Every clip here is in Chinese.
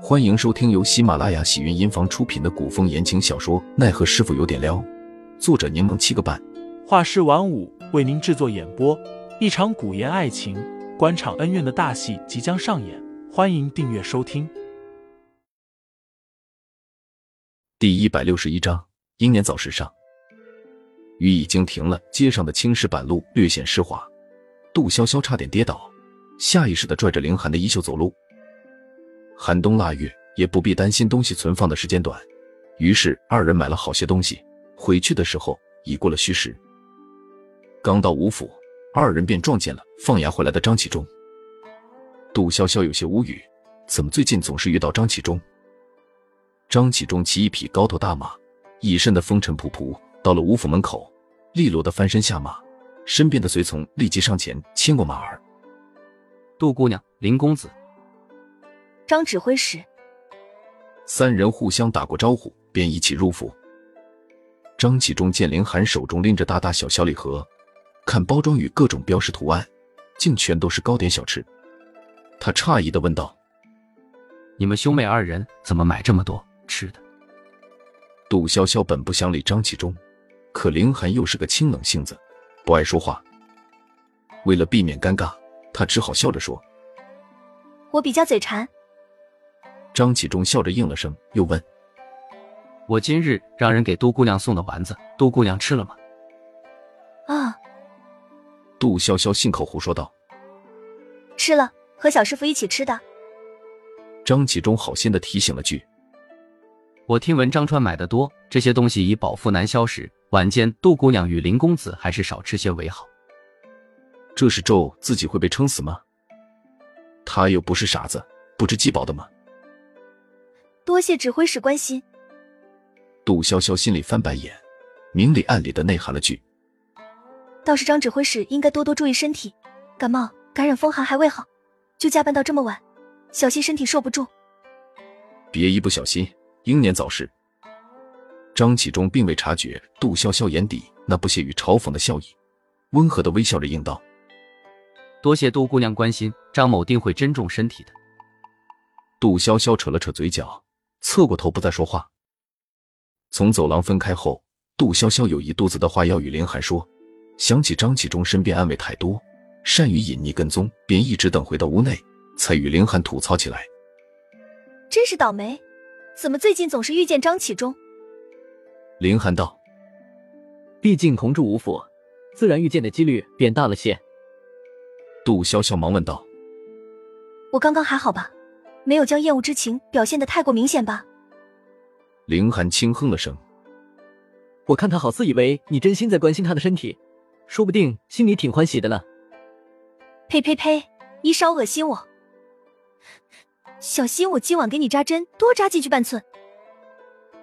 欢迎收听由喜马拉雅喜云音房出品的古风言情小说《奈何师傅有点撩》，作者柠檬七个半，画师晚舞为您制作演播。一场古言爱情、官场恩怨的大戏即将上演，欢迎订阅收听。第一百六十一章：英年早逝上。雨已经停了，街上的青石板路略显湿滑，杜潇潇差点跌倒，下意识的拽着凌寒的衣袖走路。寒冬腊月，也不必担心东西存放的时间短，于是二人买了好些东西。回去的时候已过了戌时，刚到吴府，二人便撞见了放衙回来的张启忠。杜潇潇有些无语，怎么最近总是遇到张启忠？张启忠骑一匹高头大马，一身的风尘仆仆，到了吴府门口，利落的翻身下马，身边的随从立即上前牵过马儿。杜姑娘，林公子。张指挥使，三人互相打过招呼，便一起入府。张启忠见凌寒手中拎着大大小小礼盒，看包装与各种标识图案，竟全都是糕点小吃。他诧异的问道：“你们兄妹二人怎么买这么多吃的？”杜潇潇本不想理张启忠，可凌寒又是个清冷性子，不爱说话。为了避免尴尬，他只好笑着说：“我比较嘴馋。”张启忠笑着应了声，又问：“我今日让人给杜姑娘送的丸子，杜姑娘吃了吗？”啊！杜潇潇信口胡说道：“吃了，和小师傅一起吃的。”张启忠好心的提醒了句：“我听闻张川买的多，这些东西以饱腹难消时，晚间杜姑娘与林公子还是少吃些为好。”这是咒自己会被撑死吗？他又不是傻子，不知饥饱的吗？多谢指挥使关心。杜潇潇心里翻白眼，明里暗里的内涵了句：“倒是张指挥使应该多多注意身体，感冒、感染风寒还未好，就加班到这么晚，小心身体受不住。”别一不小心英年早逝。张启忠并未察觉杜潇潇眼底那不屑与嘲讽的笑意，温和的微笑着应道：“多谢杜姑娘关心，张某定会珍重身体的。”杜潇潇扯了扯嘴角。侧过头不再说话。从走廊分开后，杜潇潇有一肚子的话要与林寒说，想起张启忠身边安慰太多，善于隐匿跟踪，便一直等回到屋内，才与林寒吐槽起来。真是倒霉，怎么最近总是遇见张启忠？林寒道：“毕竟同住吴府，自然遇见的几率便大了些。”杜潇潇忙问道：“我刚刚还好吧？”没有将厌恶之情表现的太过明显吧？凌寒轻哼了声，我看他好似以为你真心在关心他的身体，说不定心里挺欢喜的呢。呸呸呸！你少恶心我！小心我今晚给你扎针，多扎进去半寸。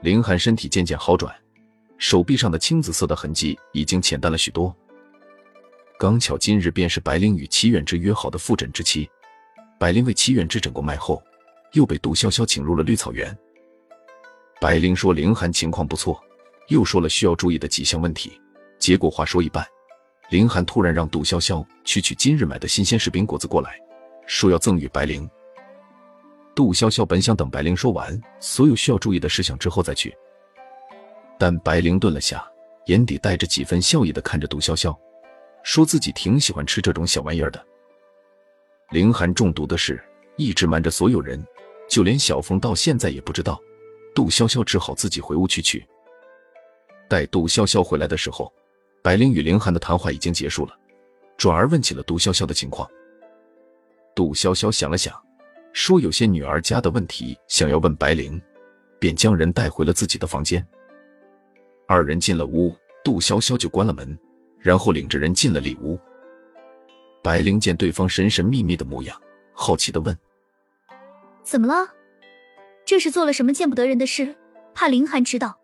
凌寒身体渐渐好转，手臂上的青紫色的痕迹已经浅淡了许多。刚巧今日便是白灵与齐远之约好的复诊之期，白灵为齐远之诊过脉后。又被杜潇潇请入了绿草原。白灵说凌寒情况不错，又说了需要注意的几项问题。结果话说一半，凌寒突然让杜潇潇去取今日买的新鲜柿饼果子过来，说要赠与白灵。杜潇潇本想等白灵说完所有需要注意的事项之后再去，但白灵顿了下，眼底带着几分笑意的看着杜潇潇，说自己挺喜欢吃这种小玩意儿的。凌寒中毒的事一直瞒着所有人。就连小凤到现在也不知道，杜潇潇只好自己回屋去取。待杜潇潇回来的时候，白灵与凌寒的谈话已经结束了，转而问起了杜潇潇的情况。杜潇潇想了想，说有些女儿家的问题想要问白灵，便将人带回了自己的房间。二人进了屋，杜潇潇就关了门，然后领着人进了里屋。白灵见对方神神秘秘的模样，好奇的问。怎么了？这是做了什么见不得人的事？怕凌寒知道？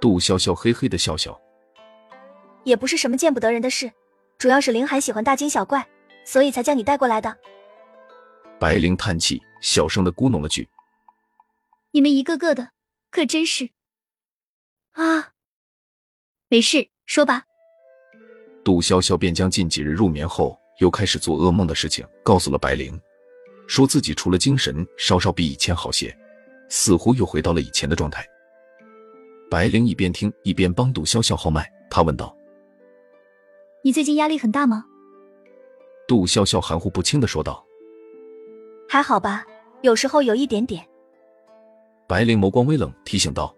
杜潇潇嘿嘿的笑笑，也不是什么见不得人的事，主要是凌寒喜欢大惊小怪，所以才将你带过来的。白灵叹气，小声的咕哝了句：“你们一个个的，可真是……啊，没事，说吧。”杜潇潇便将近几日入眠后又开始做噩梦的事情告诉了白灵。说自己除了精神稍稍比以前好些，似乎又回到了以前的状态。白灵一边听一边帮杜潇潇号脉，他问道：“你最近压力很大吗？”杜潇潇含糊不清的说道：“还好吧，有时候有一点点。”白灵眸光微冷，提醒道：“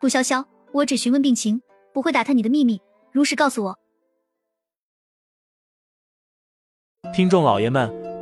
杜潇潇，我只询问病情，不会打探你的秘密，如实告诉我。”听众老爷们，